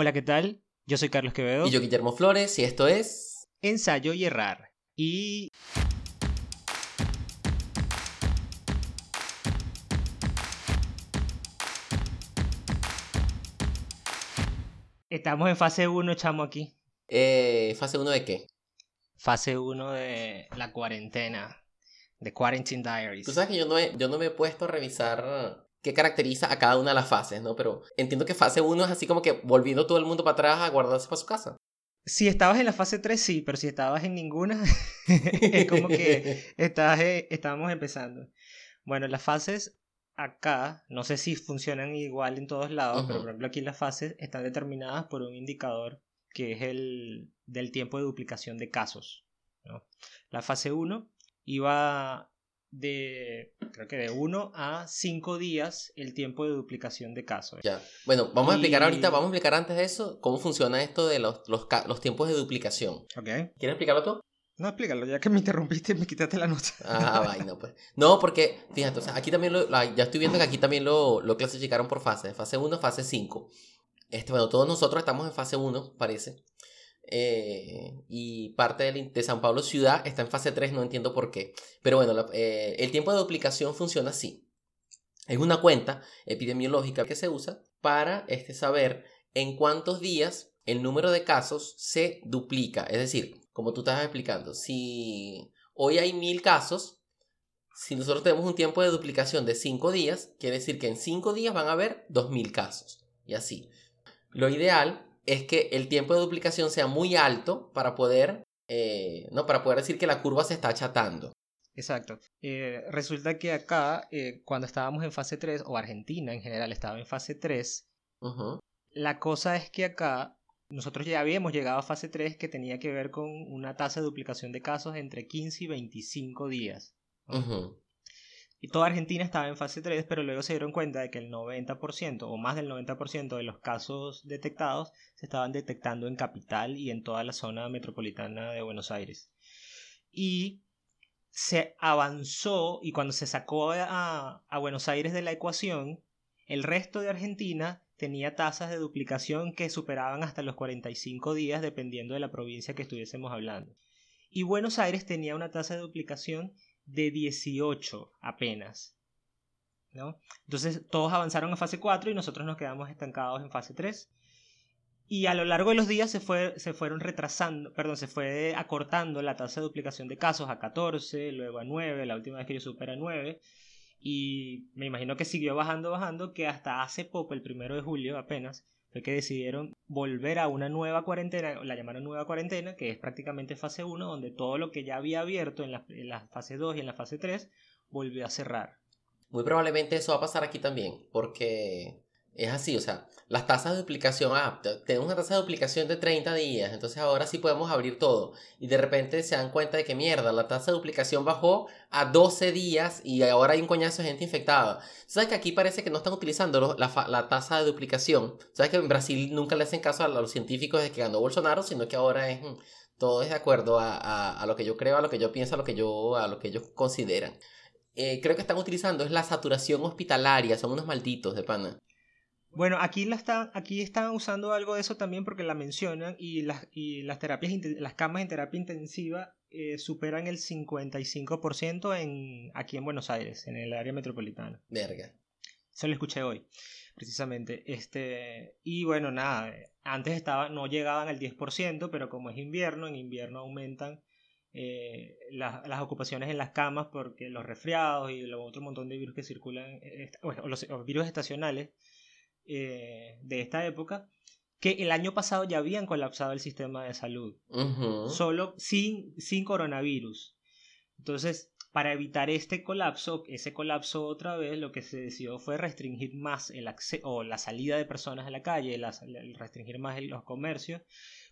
Hola, ¿qué tal? Yo soy Carlos Quevedo. Y yo Guillermo Flores y esto es... Ensayo y errar. Y... Estamos en fase 1, chamo, aquí. Eh, ¿Fase 1 de qué? Fase 1 de la cuarentena. De Quarantine Diaries. Tú sabes que yo no, he, yo no me he puesto a revisar qué caracteriza a cada una de las fases, ¿no? Pero entiendo que fase 1 es así como que volviendo todo el mundo para atrás a guardarse para su casa. Si estabas en la fase 3, sí, pero si estabas en ninguna, es como que estás, eh, estábamos empezando. Bueno, las fases acá, no sé si funcionan igual en todos lados, pero por ejemplo aquí las fases están determinadas por un indicador que es el del tiempo de duplicación de casos. ¿no? La fase 1 iba de, creo que de 1 a 5 días el tiempo de duplicación de casos. Ya, bueno, vamos a explicar ahorita, vamos a explicar antes de eso cómo funciona esto de los, los, los tiempos de duplicación. Ok. ¿Quieres explicarlo tú? No, explícalo, ya que me interrumpiste me quitaste la nota. Ah, vaina, pues. No, porque, fíjate, o sea, aquí también lo, ya estoy viendo que aquí también lo, lo clasificaron por fases, fase 1, fase 5. Este, bueno, todos nosotros estamos en fase 1, parece. Eh, y parte de, San Pablo ciudad está en fase 3, no entiendo por qué. Pero bueno, eh, el tiempo de duplicación funciona así. Es una cuenta epidemiológica que se usa para este, saber en cuántos días el número de casos se duplica. Es decir, como tú estabas explicando, si hoy hay mil casos, si nosotros tenemos un tiempo de duplicación de 5 días, quiere decir que en 5 días van a haber 2000 casos. Y así. Lo ideal es que el tiempo de duplicación sea muy alto para poder, eh, ¿no? para poder decir que la curva se está achatando. Exacto. Eh, resulta que acá, eh, cuando estábamos en fase 3, o Argentina en general estaba en fase 3, la cosa es que acá nosotros ya habíamos llegado a fase 3 que tenía que ver con una tasa de duplicación de casos entre 15 y 25 días. Y toda Argentina estaba en fase 3, pero luego se dieron cuenta de que el 90% o más del 90% de los casos detectados se estaban detectando en capital y en toda la zona metropolitana de Buenos Aires. Y se avanzó y cuando se sacó a, a Buenos Aires de la ecuación, el resto de Argentina tenía tasas de duplicación que superaban hasta los 45 días dependiendo de la provincia que estuviésemos hablando. Y Buenos Aires tenía una tasa de duplicación de 18 apenas. ¿no? Entonces todos avanzaron a fase 4 y nosotros nos quedamos estancados en fase 3. Y a lo largo de los días se, fue, se fueron retrasando, perdón, se fue acortando la tasa de duplicación de casos a 14, luego a 9, la última vez que yo supera 9. Y me imagino que siguió bajando, bajando, que hasta hace poco, el primero de julio apenas, fue que decidieron volver a una nueva cuarentena, la llamaron nueva cuarentena, que es prácticamente fase 1, donde todo lo que ya había abierto en la, en fase 2 y en la fase 3 volvió a cerrar. Muy probablemente eso va a pasar aquí también, porque es así, o sea, las tasas de duplicación, ah, tenemos una tasa de duplicación de 30 días, entonces ahora sí podemos abrir todo. Y de repente se dan cuenta de que mierda, la tasa de duplicación bajó a 12 días y ahora hay un coñazo de gente infectada. ¿Sabes que aquí parece que no están utilizando la, tasa de duplicación? ¿Sabes que en Brasil nunca le hacen caso a los científicos de que ganó Bolsonaro, sino que ahora es mm, todo es de acuerdo a, lo que yo creo, a lo que yo pienso, a lo que, yo, a lo que ellos consideran. Eh, creo que están utilizando es la saturación hospitalaria, son unos malditos de pana. Bueno, aquí, la está, aquí están usando algo de eso también porque la mencionan y las, y las terapias, las camas en terapia intensiva eh, superan el 55% en, aquí en Buenos Aires, en el área metropolitana. Verga. Eso lo escuché hoy, precisamente. Este, y bueno, nada, antes estaba, no llegaban al 10%, pero como es invierno, en invierno aumentan eh, las ocupaciones en las camas porque los resfriados y otro montón de virus que circulan, eh, los virus estacionales eh, de esta época que el año pasado ya habían colapsado el sistema de salud, solo sin, sin coronavirus. Entonces, para evitar este colapso, ese colapso otra vez, lo que se decidió fue restringir más el o la salida de personas a la calle, restringir más los comercios,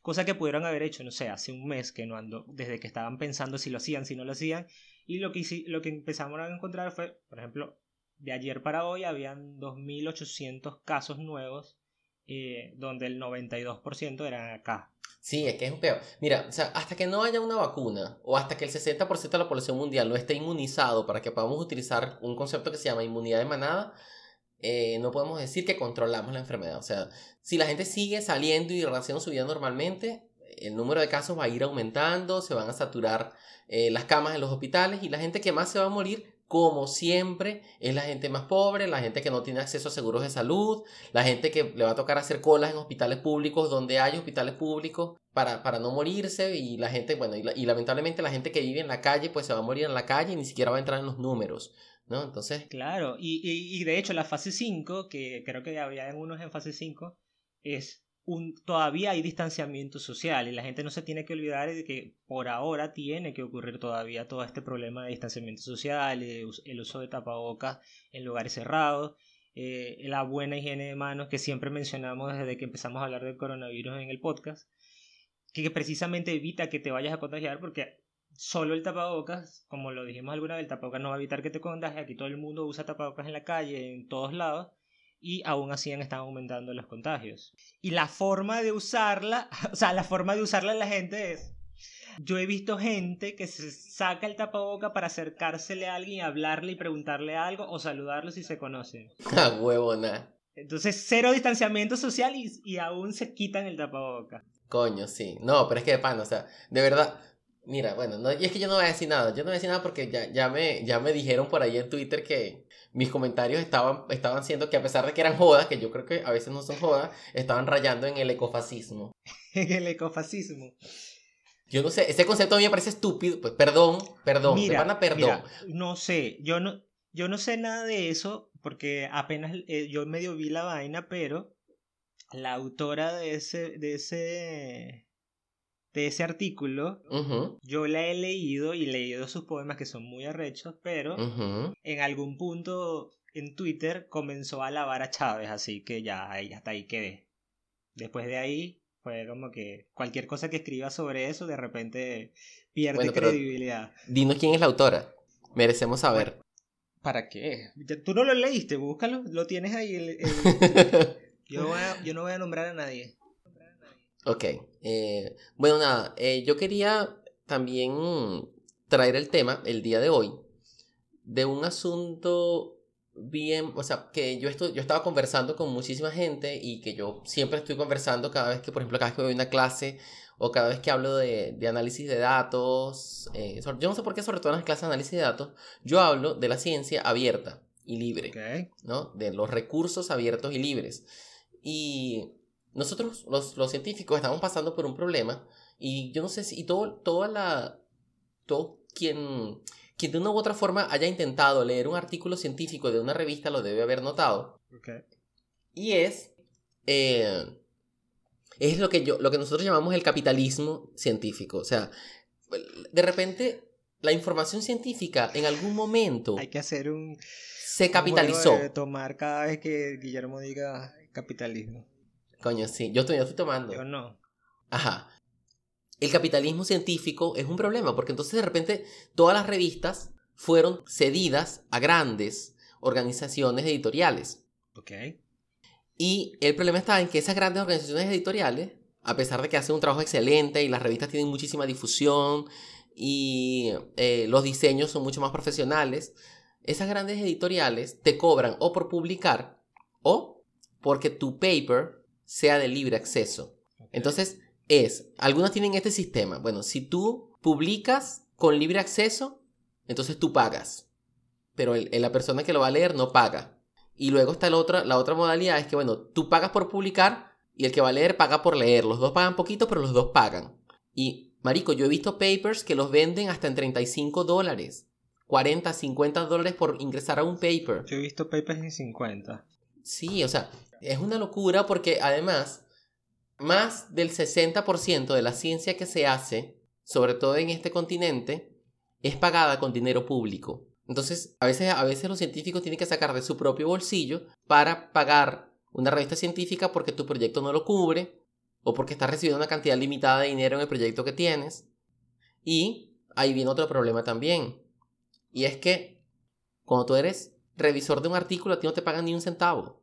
cosa que pudieron haber hecho, no sé, hace un mes que no ando, desde que estaban pensando si lo hacían, si no lo hacían, y lo que, lo que empezamos a encontrar fue, por ejemplo, de ayer para hoy habían 2.800 casos nuevos, eh, donde el 92% eran acá. Sí, es que es un peor. Mira, o sea, hasta que no haya una vacuna o hasta que el 60% de la población mundial no esté inmunizado para que podamos utilizar un concepto que se llama inmunidad de manada, eh, no podemos decir que controlamos la enfermedad. O sea, si la gente sigue saliendo y haciendo su vida normalmente, el número de casos va a ir aumentando, se van a saturar eh, las camas en los hospitales y la gente que más se va a morir, como siempre, es la gente más pobre, la gente que no tiene acceso a seguros de salud, la gente que le va a tocar hacer colas en hospitales públicos donde hay hospitales públicos para, para no morirse y la gente, bueno, y, lamentablemente la gente que vive en la calle pues se va a morir en la calle y ni siquiera va a entrar en los números. ¿No? Entonces. Claro, y, y, y de hecho la fase 5, que creo que había unos en fase 5, es todavía hay distanciamiento social y la gente no se tiene que olvidar de que por ahora tiene que ocurrir todavía todo este problema de distanciamiento social, el uso de tapabocas en lugares cerrados, eh, la buena higiene de manos que siempre mencionamos desde que empezamos a hablar del coronavirus en el podcast, que precisamente evita que te vayas a contagiar porque solo el tapabocas, como lo dijimos alguna vez, el tapabocas no va a evitar que te contagies, aquí todo el mundo usa tapabocas en la calle, en todos lados, y aún así están aumentando los contagios. Y la forma de usarla, o sea, la forma de usarla la gente es... Yo he visto gente que se saca el tapaboca para acercársele a alguien, hablarle y preguntarle algo o saludarlo si se conocen. Ah, huevona. Entonces, cero distanciamiento social y, y aún se quitan el tapaboca. Coño, sí. No, pero es que de pan, o sea, de verdad, Mira, bueno, no, y es que yo no voy a decir nada, yo no voy a decir nada porque ya, ya, me, ya me dijeron por ahí en Twitter que mis comentarios estaban, estaban siendo que a pesar de que eran jodas, que yo creo que a veces no son jodas, estaban rayando en el ecofascismo. En el ecofascismo. Yo no sé, ese concepto a mí me parece estúpido, pues perdón, perdón, mira, perdón. no sé, yo no, yo no sé nada de eso porque apenas eh, yo medio vi la vaina, pero la autora de ese, de ese de ese artículo, yo la he leído y leído sus poemas que son muy arrechos, pero en algún punto en Twitter comenzó a alabar a Chávez, así que ya hasta ahí quedé. Después de ahí fue como que cualquier cosa que escriba sobre eso de repente pierde credibilidad. Dinos quién es la autora, merecemos saber. ¿Para qué? Tú no lo leíste, búscalo, lo tienes ahí. yo, yo no voy a nombrar a nadie. Ok. Eh, bueno, nada, eh, yo quería también traer el tema el día de hoy de un asunto bien, o sea, que yo, estoy, yo estaba conversando con muchísima gente y que yo siempre estoy conversando cada vez que, por ejemplo, cada vez que voy a una clase o cada vez que hablo de, de análisis de datos, eh, yo no sé por qué, sobre todo en las clases de análisis de datos, yo hablo de la ciencia abierta y libre, ¿no? De los recursos abiertos y libres. Y nosotros, los, los, científicos, estamos pasando por un problema y yo no sé si y todo, toda la, todo quien, quien de una u otra forma haya intentado leer un artículo científico de una revista lo debe haber notado. Y es, eh, es lo que, yo, lo que nosotros llamamos el capitalismo científico. O sea, de repente la información científica en algún momento... Hay que hacer un... Se capitalizó. tomar cada vez que Guillermo diga capitalismo. Coño, sí. Yo estoy, estoy tomando. Yo no. Ajá. El capitalismo científico es un problema porque entonces de repente todas las revistas fueron cedidas a grandes organizaciones editoriales. Ok. Y el problema está en que esas grandes organizaciones editoriales, a pesar de que hacen un trabajo excelente y las revistas tienen muchísima difusión y eh, los diseños son mucho más profesionales, esas grandes editoriales te cobran o por publicar o porque tu paper sea de libre acceso. Entonces, es, algunos tienen este sistema. Bueno, si tú publicas con libre acceso, entonces tú pagas. Pero la persona que lo va a leer no paga. Y luego está la otra, la otra modalidad, es que, bueno, tú pagas por publicar y el que va a leer paga por leer. Los dos pagan poquito, pero los dos pagan. Y, marico, yo he visto papers que los venden hasta en 35 dólares. 40, 50 dólares por ingresar a un paper. Yo he visto papers en 50. Sí, o sea, es una locura porque además, más del 60% de la ciencia que se hace, sobre todo en este continente, es pagada con dinero público. Entonces, a veces, a veces los científicos tienen que sacar de su propio bolsillo para pagar una revista científica porque tu proyecto no lo cubre o porque estás recibiendo una cantidad limitada de dinero en el proyecto que tienes. Y ahí viene otro problema también. Y es que cuando tú eres revisor de un artículo, a ti no te pagan ni un centavo.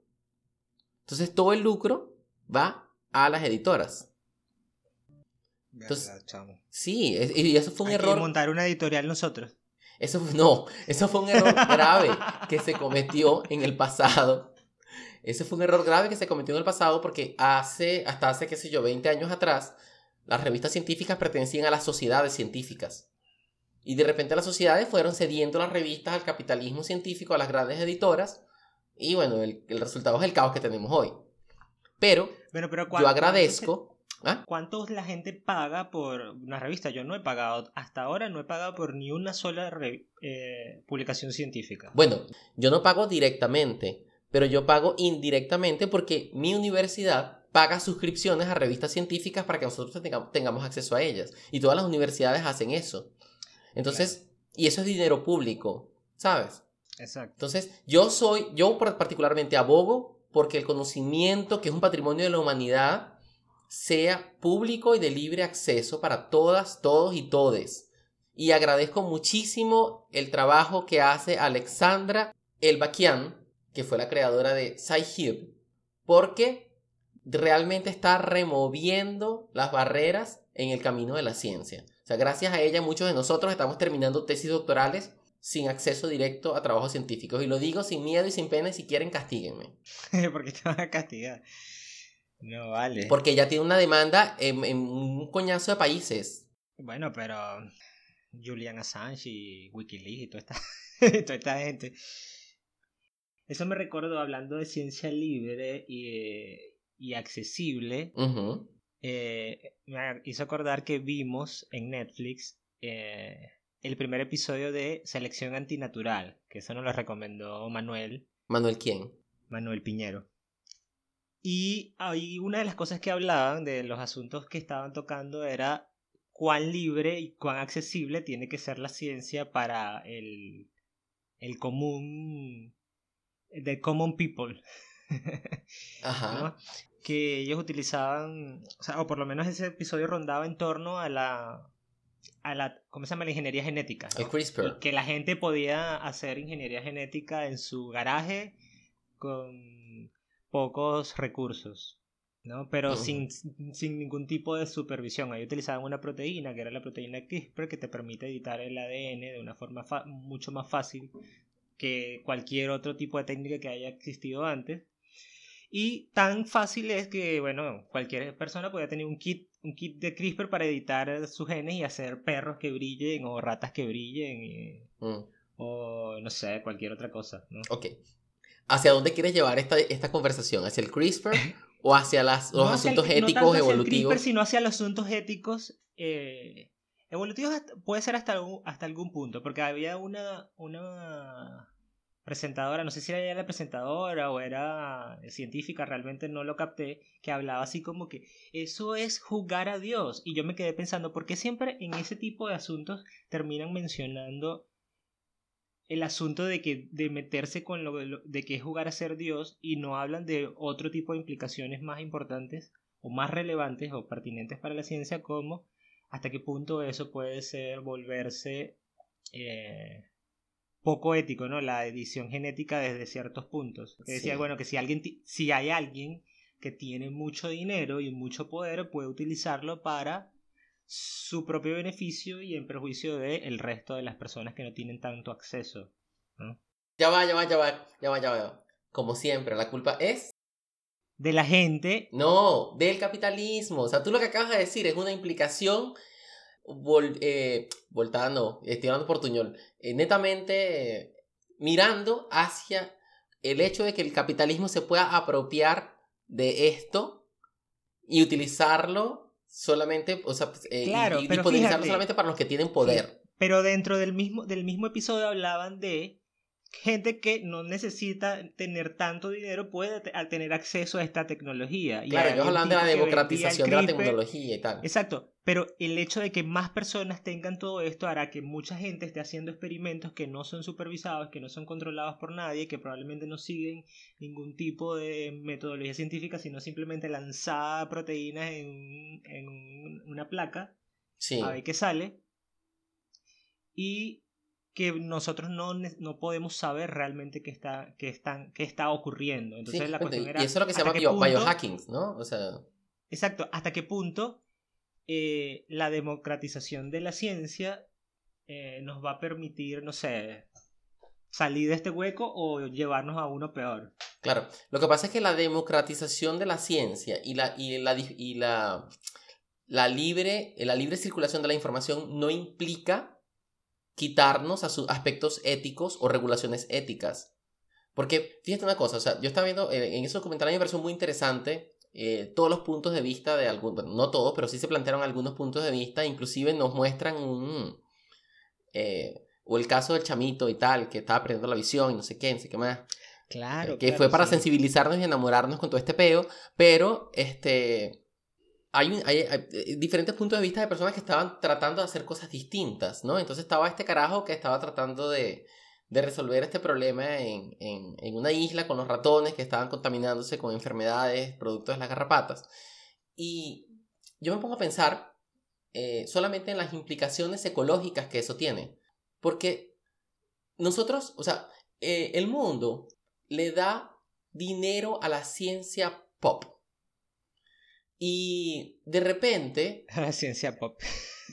Entonces todo el lucro va a las editoras. Entonces, sí, y eso fue un Hay error. Que montar una editorial nosotros. Eso no, eso fue un error grave que se cometió en el pasado Ese fue un error grave que se cometió en el pasado porque hace, hasta hace, qué sé yo, 20 años atrás, las revistas científicas pertenecían a las sociedades científicas. Y de repente las sociedades fueron cediendo las revistas al capitalismo científico, a las grandes editoras. Y bueno, el, resultado es el caos que tenemos hoy. Pero, pero yo agradezco... ¿Ah? ¿Cuánto la gente paga por una revista? Yo no he pagado, hasta ahora no he pagado por ni una sola eh, publicación científica. Bueno, yo no pago directamente, pero yo pago indirectamente porque mi universidad paga suscripciones a revistas científicas para que nosotros tengamos acceso a ellas. Y todas las universidades hacen eso. Entonces, y eso es dinero público, ¿sabes? Exacto. Entonces, yo soy, yo particularmente abogo porque el conocimiento, que es un patrimonio de la humanidad, sea público y de libre acceso para todas, todos y todes. Y agradezco muchísimo el trabajo que hace Alexandra Elbakian, que fue la creadora de SciHub, porque realmente está removiendo las barreras en el camino de la ciencia. O sea, gracias a ella muchos de nosotros estamos terminando tesis doctorales sin acceso directo a trabajos científicos. Y lo digo sin miedo y sin pena y si quieren castíguenme. ¿Por qué te van a castigar? No vale. Porque ella tiene una demanda en, un coñazo de países. Bueno, pero Julian Assange y Wikileaks y toda esta, toda esta gente. Eso me recuerdo hablando de ciencia libre y, y accesible. Eh, me hizo acordar que vimos en Netflix eh, el primer episodio de Selección Antinatural, que eso nos lo recomendó Manuel. ¿Manuel quién? Manuel Piñero. Y ahí una de las cosas que hablaban de los asuntos que estaban tocando era cuán libre y cuán accesible tiene que ser la ciencia para el, el común, the common people. Ajá que ellos utilizaban, o, sea, o por lo menos ese episodio rondaba en torno a la, a la ¿cómo se llama? La ingeniería genética. El CRISPR. que la gente podía hacer ingeniería genética en su garaje con pocos recursos, ¿no? Pero sin, sin ningún tipo de supervisión. Ahí utilizaban una proteína, que era la proteína CRISPR, que te permite editar el ADN de una forma mucho más fácil que cualquier otro tipo de técnica que haya existido antes. Y tan fácil es que, bueno, cualquier persona podía tener un kit, un kit de CRISPR para editar sus genes y hacer perros que brillen o ratas que brillen mm. o no sé, cualquier otra cosa. ¿no? Ok. ¿Hacia dónde quieres llevar esta, esta conversación? ¿Hacia el CRISPR o hacia las, los asuntos éticos no evolutivos? Hacia el CRISPR, sino hacia los asuntos éticos eh, evolutivos puede ser hasta, hasta algún punto, porque había una, una presentadora, no sé si era ella la presentadora o era científica, realmente no lo capté, que hablaba así como que eso es jugar a Dios. Y yo me quedé pensando, ¿por qué siempre en ese tipo de asuntos terminan mencionando el asunto de que de meterse con lo, de que es jugar a ser Dios y no hablan de otro tipo de implicaciones más importantes o más relevantes o pertinentes para la ciencia como hasta qué punto eso puede ser volverse eh, poco ético, ¿no? La edición genética desde ciertos puntos. Que decía, bueno, que si alguien si hay alguien que tiene mucho dinero y mucho poder, puede utilizarlo para su propio beneficio y en perjuicio del el resto de las personas que no tienen tanto acceso. Ya va, ya va, ya va, ya va, ya va. Como siempre, la culpa es de la gente. No, del capitalismo. O sea, tú lo que acabas de decir es una implicación vol, eh, voltada, no, estoy hablando portuñol, eh, netamente mirando hacia el hecho de que el capitalismo se pueda apropiar de esto y utilizarlo solamente, o sea, eh, y, disponibilizarlo solamente para los que tienen poder. Pero dentro del mismo, del mismo episodio hablaban de gente que no necesita tener tanto dinero puede tener acceso a esta tecnología. Claro, ellos hablan de la democratización de la tecnología y tal. Exacto, pero el hecho de que más personas tengan todo esto hará que mucha gente esté haciendo experimentos que no son supervisados, que no son controlados por nadie, que probablemente no siguen ningún tipo de metodología científica, sino simplemente lanzar proteínas en, en una placa sí. a ver qué sale. Y que nosotros no, no podemos saber realmente qué está, qué están, qué está ocurriendo. Entonces la cuestión era, y eso es lo que se llama biohacking, ¿no? O sea... Exacto, hasta qué punto eh, la democratización de la ciencia eh, nos va a permitir, no sé, salir de este hueco o llevarnos a uno peor. Claro, lo que pasa es que la democratización de la ciencia y la, y la, y la, la, libre, la libre circulación de la información no implica quitarnos a sus aspectos éticos o regulaciones éticas. Porque, fíjate una cosa, o sea, yo estaba viendo, eh, en esos comentarios me pareció muy interesante eh, todos los puntos de vista de algunos, no todos, pero sí se plantearon algunos puntos de vista, inclusive nos muestran un... Eh, o el caso del chamito y tal, que estaba perdiendo la visión y no sé qué, no sé qué más. Claro. Que fue para sensibilizarnos y enamorarnos con todo este peo, pero este hay, eh, diferentes puntos de vista de personas que estaban tratando de hacer cosas distintas, ¿no? Entonces estaba este carajo que estaba tratando de, de resolver este problema en, en, una isla con los ratones que estaban contaminándose con enfermedades producto de las garrapatas. Y yo me pongo a pensar eh, solamente en las implicaciones ecológicas que eso tiene. Porque nosotros, o sea, eh, el mundo le da dinero a la ciencia pop. Y de repente... Ciencia pop.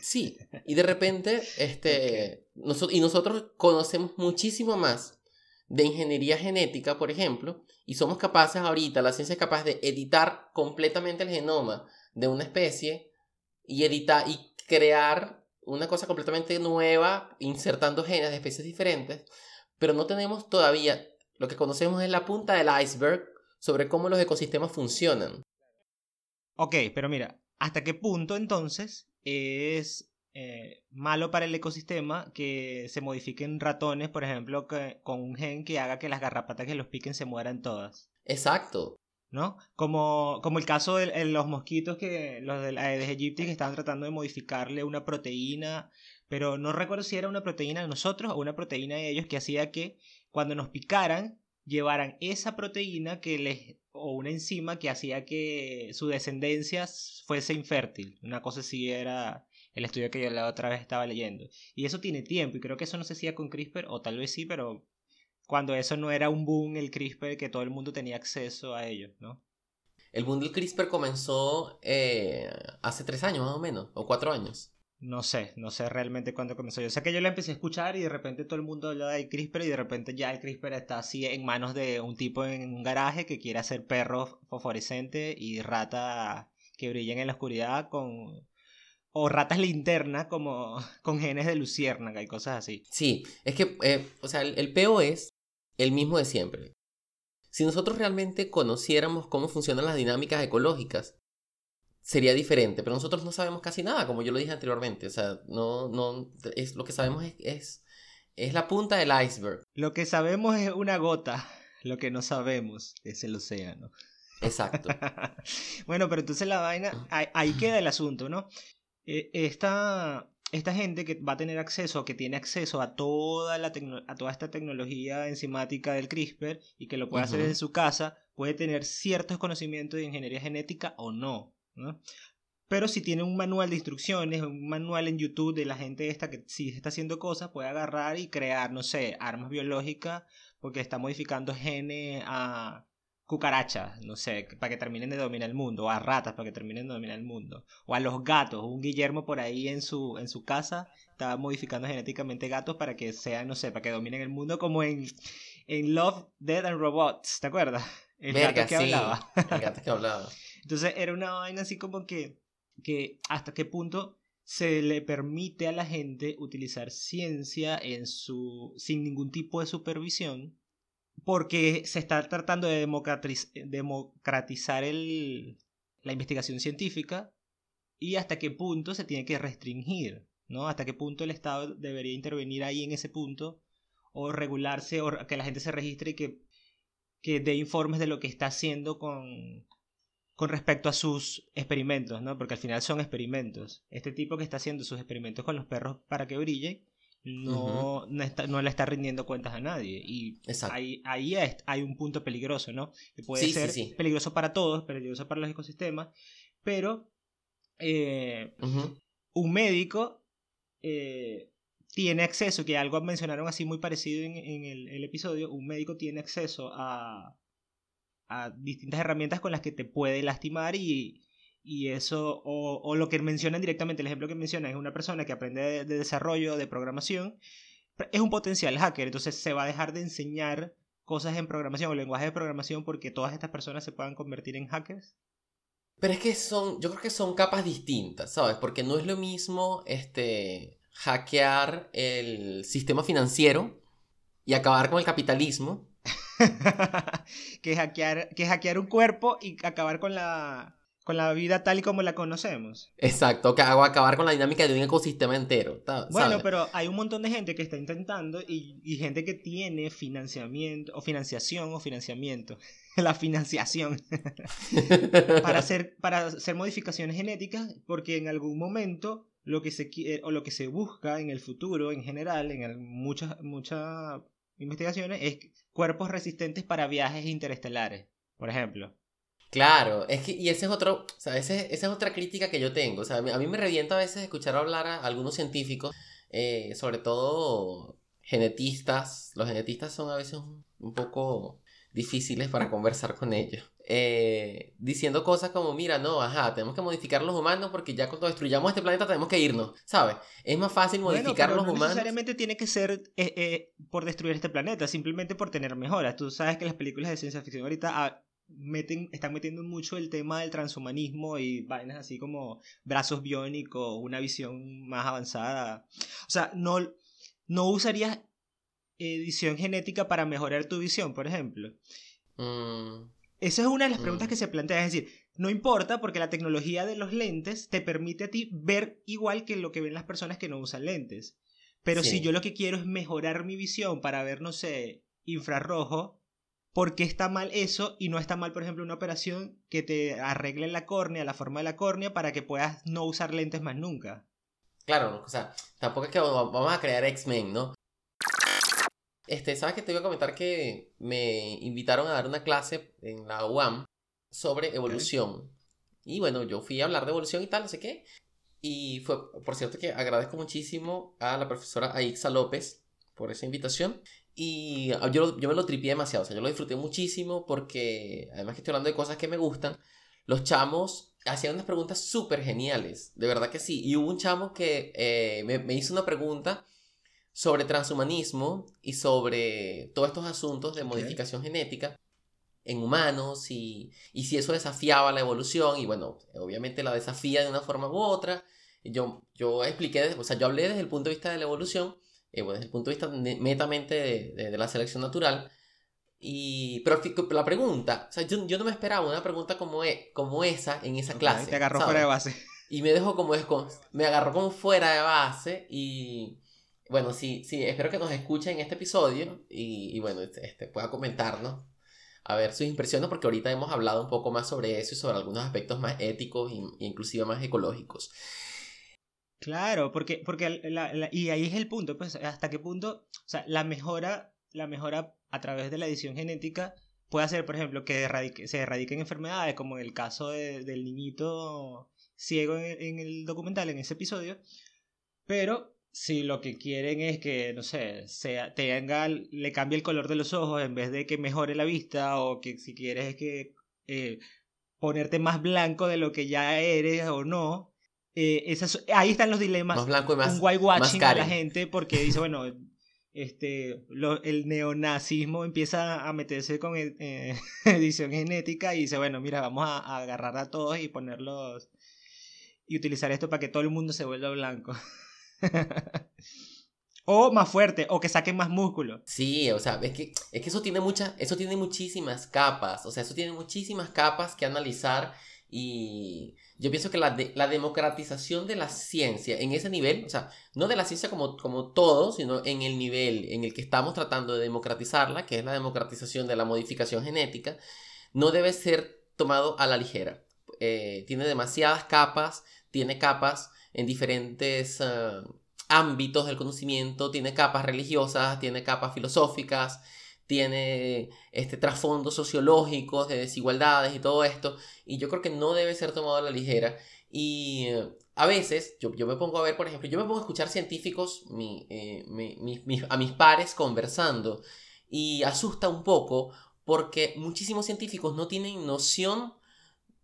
Sí, y de repente, este, y nosotros conocemos muchísimo más de ingeniería genética, por ejemplo, y somos capaces ahorita, la ciencia es capaz de editar completamente el genoma de una especie y editar y crear una cosa completamente nueva, insertando genes de especies diferentes, pero no tenemos todavía, lo que conocemos es la punta del iceberg sobre cómo los ecosistemas funcionan. Ok, pero mira, ¿hasta qué punto entonces es eh, malo para el ecosistema que se modifiquen ratones, por ejemplo, con un gen que haga que las garrapatas que los piquen se mueran todas? Exacto. ¿no? Como, como el caso de, los mosquitos, que los de Aedes aegypti, que estaban tratando de modificarle una proteína, pero no recuerdo si era una proteína de nosotros o una proteína de ellos que hacía que cuando nos picaran, llevaran esa proteína que les, o una enzima que hacía que su descendencia fuese infértil. Una cosa así era el estudio que yo la otra vez estaba leyendo. Y eso tiene tiempo, y creo que eso no se hacía con CRISPR, o tal vez sí, pero cuando eso no era un boom, el CRISPR, que todo el mundo tenía acceso a ello, ¿no? El boom del CRISPR comenzó eh, hace tres años más o menos, o cuatro años. No sé, no sé realmente cuándo comenzó. Yo sé que yo la empecé a escuchar y de repente todo el mundo habla del CRISPR y de repente ya el CRISPR está así en manos de un tipo en un garaje que quiere hacer perros fosforescentes y ratas que brillan en la oscuridad con... O ratas linterna como con genes de luciérnaga y cosas así. Sí, es que, eh, o sea, el, el peo es el mismo de siempre. Si nosotros realmente conociéramos cómo funcionan las dinámicas ecológicas, sería diferente, pero nosotros no sabemos casi nada, como yo lo dije anteriormente. O sea, no, no, es, lo que sabemos es, es, la punta del iceberg. Lo que sabemos es una gota, lo que no sabemos es el océano. Exacto. bueno, pero entonces la vaina, ahí, queda el asunto, ¿no? Eh, esta, esta gente que va a tener acceso, que tiene acceso a toda, la a toda esta tecnología enzimática del CRISPR y que lo puede hacer en su casa, puede tener ciertos conocimientos de ingeniería genética o no, Pero si tiene un manual de instrucciones, un manual en YouTube de la gente esta que si está haciendo cosas, puede agarrar y crear, no sé, armas biológicas porque está modificando genes a cucarachas, no sé, para que terminen de dominar el mundo, o a ratas para que terminen de dominar el mundo, o a los gatos, un Guillermo por ahí en su, en su casa está modificando genéticamente gatos para que sean, no sé, para que dominen el mundo como en, en Love, Dead and Robots, ¿te acuerdas? El gato que hablaba. El gato que hablaba. Entonces era una vaina así como que, que hasta qué punto se le permite a la gente utilizar ciencia en su sin ningún tipo de supervisión porque se está tratando de democratizar el, la investigación científica y hasta qué punto se tiene que restringir, ¿no? Hasta qué punto el Estado debería intervenir ahí en ese punto o regularse o que la gente se registre y que, que dé informes de lo que está haciendo con, con respecto a sus experimentos, ¿no? Porque al final son experimentos. Este tipo que está haciendo sus experimentos con los perros para que brillen no, no, le está rindiendo cuentas a nadie. Y ahí, ahí hay un punto peligroso, ¿no? Que puede ser peligroso para todos, peligroso para los ecosistemas, pero eh, un médico eh, tiene acceso, que algo mencionaron así muy parecido en, el, el, episodio, un médico tiene acceso a, a distintas herramientas con las que te puede lastimar y, y eso, o, lo que mencionan directamente, el ejemplo que mencionan es una persona que aprende de, desarrollo, de programación, es un potencial hacker, entonces se va a dejar de enseñar cosas en programación o lenguaje de programación porque todas estas personas se puedan convertir en hackers. Pero es que son, yo creo que son capas distintas, ¿sabes? Porque no es lo mismo este, hackear el sistema financiero y acabar con el capitalismo. que, hackear, que hackear un cuerpo y acabar con la, con la vida tal y como la conocemos. Exacto, que hago acabar con la dinámica de un ecosistema entero. Bueno, pero hay un montón de gente que está intentando y, y gente que tiene financiamiento o financiación o financiamiento. la financiación para hacer para hacer modificaciones genéticas porque en algún momento lo que se quiere o lo que se busca en el futuro en general en muchas muchas investigaciones es cuerpos resistentes para viajes interestelares por ejemplo Claro, es que, y ese es otro, o sea, esa es otra crítica que yo tengo. O sea, a mí, me revienta a veces escuchar hablar a algunos científicos, eh, sobre todo genetistas. Los genetistas son a veces un, poco difíciles para conversar con ellos. Eh, diciendo cosas como, mira, no, ajá, tenemos que modificar los humanos porque ya cuando destruyamos este planeta tenemos que irnos, ¿sabes? Es más fácil modificar los no humanos. necesariamente tiene que ser eh, por destruir este planeta, simplemente por tener mejoras. Tú sabes que las películas de ciencia ficción ahorita ah, meten, están metiendo mucho el tema del transhumanismo y vainas así como brazos biónicos, una visión más avanzada. O sea, no, no usarías edición genética para mejorar tu visión, por ejemplo. Mm. Esa es una de las preguntas mm. que se plantea, es decir, no importa porque la tecnología de los lentes te permite a ti ver igual que lo que ven las personas que no usan lentes. Pero si yo lo que quiero es mejorar mi visión para ver, no sé, infrarrojo, ¿Por qué está mal eso y no está mal, por ejemplo, una operación que te arregle la córnea, la forma de la córnea, para que puedas no usar lentes más nunca? Claro, o sea, tampoco es que vamos a crear X-Men, ¿no? Este, ¿sabes que te iba a comentar que me invitaron a dar una clase en la UAM sobre evolución? Y bueno, yo fui a hablar de evolución y tal, no sé qué. Y fue, por cierto, que agradezco muchísimo a la profesora Aixa López por esa invitación. Y ah, yo, yo me lo tripié demasiado, o sea, yo lo disfruté muchísimo porque, además que estoy hablando de cosas que me gustan, los chamos hacían unas preguntas súper geniales, de verdad que sí. Y hubo un chamo que eh, me, me, hizo una pregunta sobre transhumanismo y sobre todos estos asuntos de modificación genética en humanos y, y, si eso desafiaba la evolución y bueno, obviamente la desafía de una forma u otra. Yo, yo expliqué, o sea, yo hablé desde el punto de vista de la evolución eh, desde el punto de vista netamente de, la selección natural. Y, pero la pregunta, o sea, yo, yo, no me esperaba una pregunta como, e, como esa en esa clase. Te agarró fuera de base. Y me dejó como, me agarró como fuera de base y bueno, sí, sí, espero que nos escuchen en este episodio y, y bueno, este, este, pueda comentarnos a ver sus impresiones porque ahorita hemos hablado un poco más sobre eso y sobre algunos aspectos más éticos e inclusive más ecológicos. Claro, porque, porque y ahí es el punto, pues hasta qué punto, o sea, la mejora, la mejora a través de la edición genética puede hacer, por ejemplo, que se erradiquen enfermedades, como en el caso del niñito ciego en, el documental, en ese episodio, pero si lo que quieren es que, no sé, sea, tenga, le cambie el color de los ojos en vez de que mejore la vista, o que si quieres es que eh, ponerte más blanco de lo que ya eres o no, eh, ahí están los dilemas. Más blanco y más, un whitewashing a la gente porque dice, bueno, este, el neonazismo empieza a meterse con eh, edición genética y dice, bueno, mira, vamos a, agarrar a todos y ponerlos y utilizar esto para que todo el mundo se vuelva blanco. o más fuerte, o que saquen más músculo. Sí, o sea, es que, es que eso tiene muchas, eso tiene muchísimas capas, o sea, eso tiene muchísimas capas que analizar y yo pienso que la, la democratización de la ciencia en ese nivel, o sea, no de la ciencia como, como todo, sino en el nivel en el que estamos tratando de democratizarla, que es la democratización de la modificación genética, no debe ser tomado a la ligera. Eh, tiene demasiadas capas, tiene capas en diferentes ah, ámbitos del conocimiento, tiene capas religiosas, tiene capas filosóficas, tiene este trasfondo sociológicos de desigualdades y todo esto, y yo creo que no debe ser tomado a la ligera. Y eh, a veces, yo, yo, me pongo a ver, por ejemplo, yo me pongo a escuchar científicos, eh, a mis pares conversando, y asusta un poco porque muchísimos científicos no tienen noción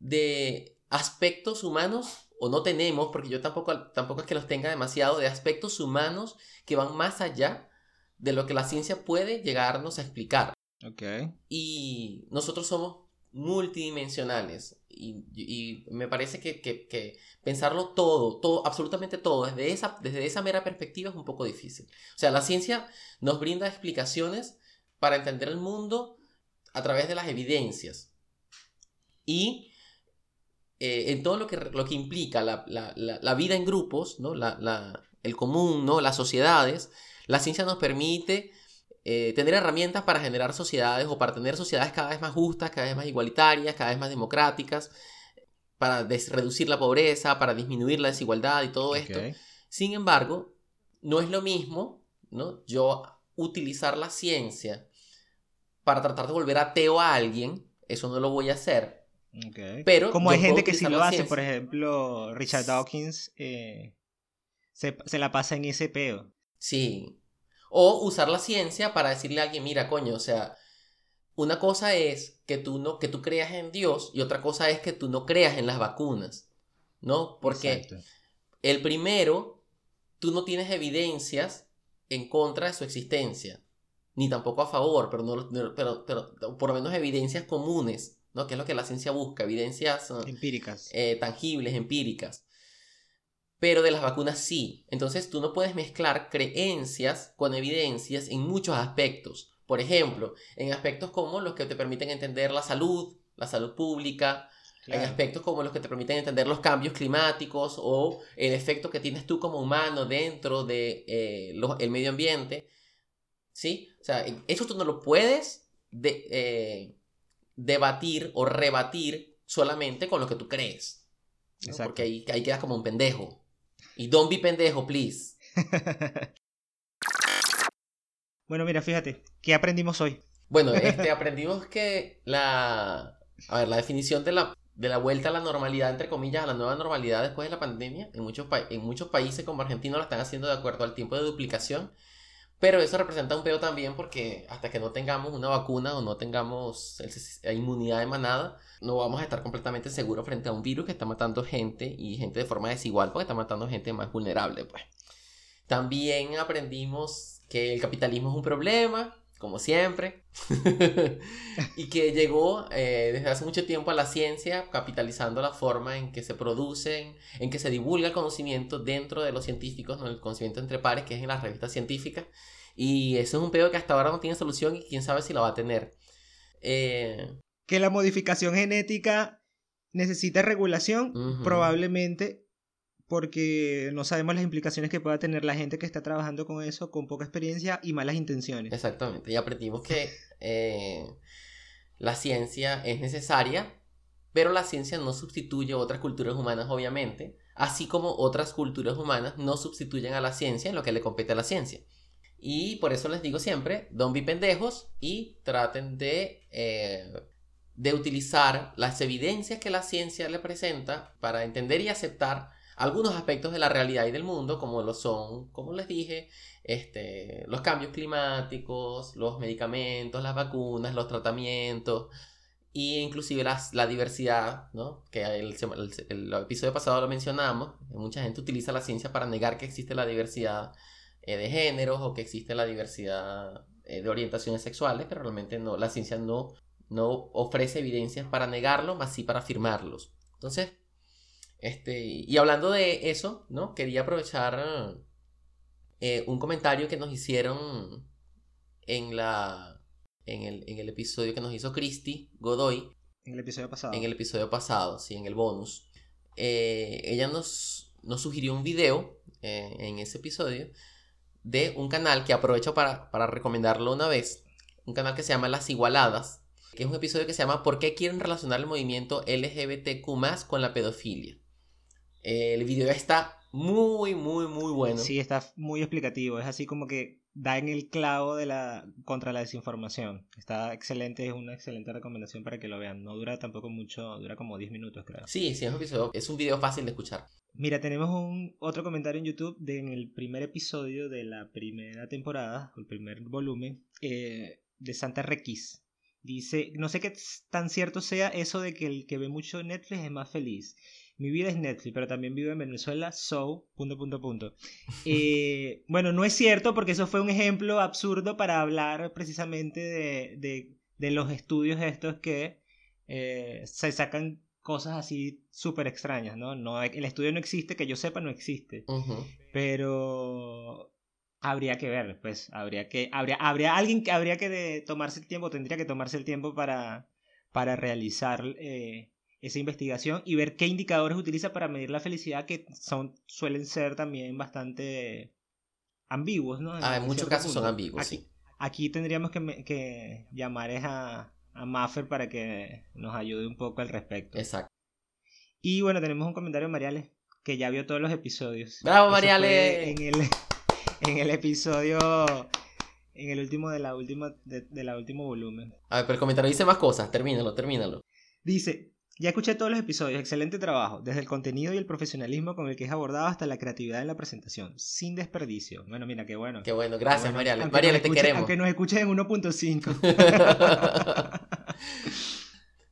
de aspectos humanos, o no tenemos, porque yo tampoco, tampoco es que los tenga demasiado, de aspectos humanos que van más allá de lo que la ciencia puede llegarnos a explicar. Okay. Y nosotros somos multidimensionales. Y, me parece que, pensarlo todo, todo, absolutamente todo, desde esa, desde esa mera perspectiva es un poco difícil. O sea, la ciencia nos brinda explicaciones para entender el mundo a través de las evidencias. Y eh, en todo lo que, lo que implica la, vida en grupos, ¿no? el común, ¿no? las sociedades, la ciencia nos permite eh, tener herramientas para generar sociedades o para tener sociedades cada vez más justas, cada vez más igualitarias, cada vez más democráticas, para reducir la pobreza, para disminuir la desigualdad y todo esto. Sin embargo, no es lo mismo ¿no? yo utilizar la ciencia para tratar de volver ateo a alguien, eso no lo voy a hacer. Pero Como hay gente que sí lo hace, por ejemplo, Richard Dawkins eh, se, se, la pasa en ese peo. Sí, o usar la ciencia para decirle a alguien, mira, coño, o sea, una cosa es que tú no que tú creas en Dios y otra cosa es que tú no creas en las vacunas, ¿no? Porque el primero tú no tienes evidencias en contra de su existencia, ni tampoco a favor, pero no pero, pero por lo menos evidencias comunes, ¿no? Que es lo que la ciencia busca, evidencias empíricas, eh, tangibles, empíricas pero de las vacunas sí. Entonces tú no puedes mezclar creencias con evidencias en muchos aspectos. Por ejemplo, en aspectos como los que te permiten entender la salud, la salud pública, en aspectos como los que te permiten entender los cambios climáticos o el efecto que tienes tú como humano dentro del de, eh, el medio ambiente. ¿Sí? O sea, eso tú no lo puedes eh, debatir o rebatir solamente con lo que tú crees. Porque ahí, ahí quedas como un pendejo. Y don't be pendejo, please. bueno, mira, fíjate, ¿qué aprendimos hoy? Bueno, este, aprendimos que la, a ver, la definición de la, de la vuelta a la normalidad, entre comillas, a la nueva normalidad después de la pandemia, en muchos, en muchos países como Argentina lo están haciendo de acuerdo al tiempo de duplicación, pero eso representa un pedo también porque hasta que no tengamos una vacuna o no tengamos inmunidad de manada, no vamos a estar completamente seguros frente a un virus que está matando gente y gente de forma desigual porque está matando gente más vulnerable. Pues. También aprendimos que el capitalismo es un problema, como siempre, y que llegó eh, desde hace mucho tiempo a la ciencia, capitalizando la forma en que se producen, en que se divulga el conocimiento dentro de los científicos, ¿no? el conocimiento entre pares, que es en las revistas científicas, y eso es un pedo que hasta ahora no tiene solución y quién sabe si la va a tener. Eh, que la modificación genética necesita regulación, probablemente porque no sabemos las implicaciones que pueda tener la gente que está trabajando con eso con poca experiencia y malas intenciones. Exactamente, y aprendimos que eh, la ciencia es necesaria, pero la ciencia no sustituye otras culturas humanas, obviamente, así como otras culturas humanas no sustituyen a la ciencia en lo que le compete a la ciencia. Y por eso les digo siempre, don't be pendejos y traten de eh, de utilizar las evidencias que la ciencia le presenta para entender y aceptar algunos aspectos de la realidad y del mundo, como lo son, como les dije, este, los cambios climáticos, los medicamentos, las vacunas, los tratamientos, e inclusive las, la diversidad, ¿no? que el, el, episodio pasado lo mencionamos, mucha gente utiliza la ciencia para negar que existe la diversidad eh, de géneros o que existe la diversidad eh, de orientaciones sexuales, pero realmente no, la ciencia no no ofrece evidencias para negarlo, más sí para afirmarlos. Entonces, este, y hablando de eso, ¿no? Quería aprovechar eh, un comentario que nos hicieron en la en el, episodio que nos hizo Christy Godoy. En el episodio pasado. En el episodio pasado, sí, en el bonus. Eh, ella nos, nos sugirió un video eh, en ese episodio de un canal que aprovecho para, para recomendarlo una vez. Un canal que se llama Las Igualadas que es un episodio que se llama ¿Por qué quieren relacionar el movimiento LGBTQ con la pedofilia? El video está muy, muy, muy bueno. Sí, está muy explicativo. Es así como que da en el clavo de la contra la desinformación. Está excelente, es una excelente recomendación para que lo vean. No dura tampoco mucho, dura como 10 minutos, creo. Sí, sí, es un, episodio, es un video fácil de escuchar. Mira, tenemos un otro comentario en YouTube de en el primer episodio de la primera temporada, el primer volumen, eh, de Santa Requis. Dice, no sé qué tan cierto sea eso de que el que ve mucho Netflix es más feliz. Mi vida es Netflix, pero también vivo en Venezuela, so, punto, punto, punto. Eh, bueno, no es cierto porque eso fue un ejemplo absurdo para hablar precisamente de, de, los estudios estos que eh, se sacan cosas así súper extrañas, ¿no? ¿no? El estudio no existe, que yo sepa, no existe. Pero habría que ver, pues, habría que, habría, habría alguien que habría que tomarse el tiempo, tendría que tomarse el tiempo para, para realizar eh, esa investigación y ver qué indicadores utiliza para medir la felicidad, que son, suelen ser también bastante ambiguos, ¿no? Ah, en, muchos casos son ambiguos, aquí, sí. Aquí tendríamos que, que llamar a, a Maffer para que nos ayude un poco al respecto. Exacto. Y bueno, tenemos un comentario de Mariales, que ya vio todos los episodios. ¡Bravo, Mariales! En el, en el episodio en el último de la última de, la último volumen. A ver, pero el comentario dice más cosas, termínalo, termínalo. Dice, ya escuché todos los episodios, excelente trabajo, desde el contenido y el profesionalismo con el que es abordado hasta la creatividad en la presentación, sin desperdicio. Bueno, mira, qué bueno. Qué bueno, gracias Mariale. Mariale, te queremos. Aunque nos escuches en 1.5.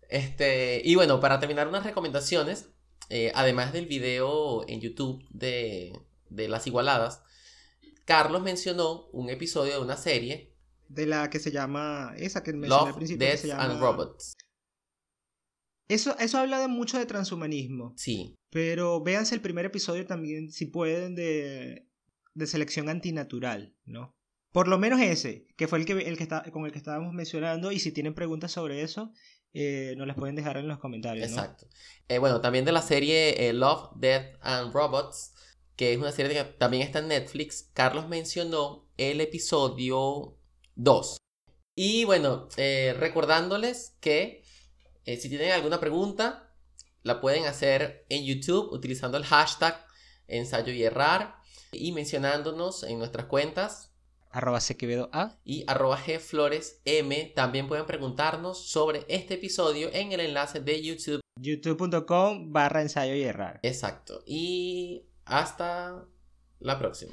este, y bueno, para terminar unas recomendaciones, eh, además del video en YouTube de, de Las Igualadas, Carlos mencionó un episodio de una serie. De la que se llama, esa que mencioné al principio. Death and Robots. Eso, eso habla de mucho de transhumanismo. Sí. Pero véanse el primer episodio también, si pueden, de, de selección antinatural, ¿no? Por lo menos ese, que fue el que, el que está, con el que estábamos mencionando. Y si tienen preguntas sobre eso, eh, nos las pueden dejar en los comentarios. Exacto. Eh, bueno, también de la serie eh, Love, Death and Robots, que es una serie que también está en Netflix, Carlos mencionó el episodio 2. Y bueno, recordándoles que eh, si tienen alguna pregunta, la pueden hacer en YouTube utilizando el hashtag ensayo y errar y mencionándonos en nuestras cuentas. Arroba Sequevedo A. Y arroba M. También pueden preguntarnos sobre este episodio en el enlace de YouTube. youtube.com barra ensayo y errar. Exacto. Y hasta la próxima.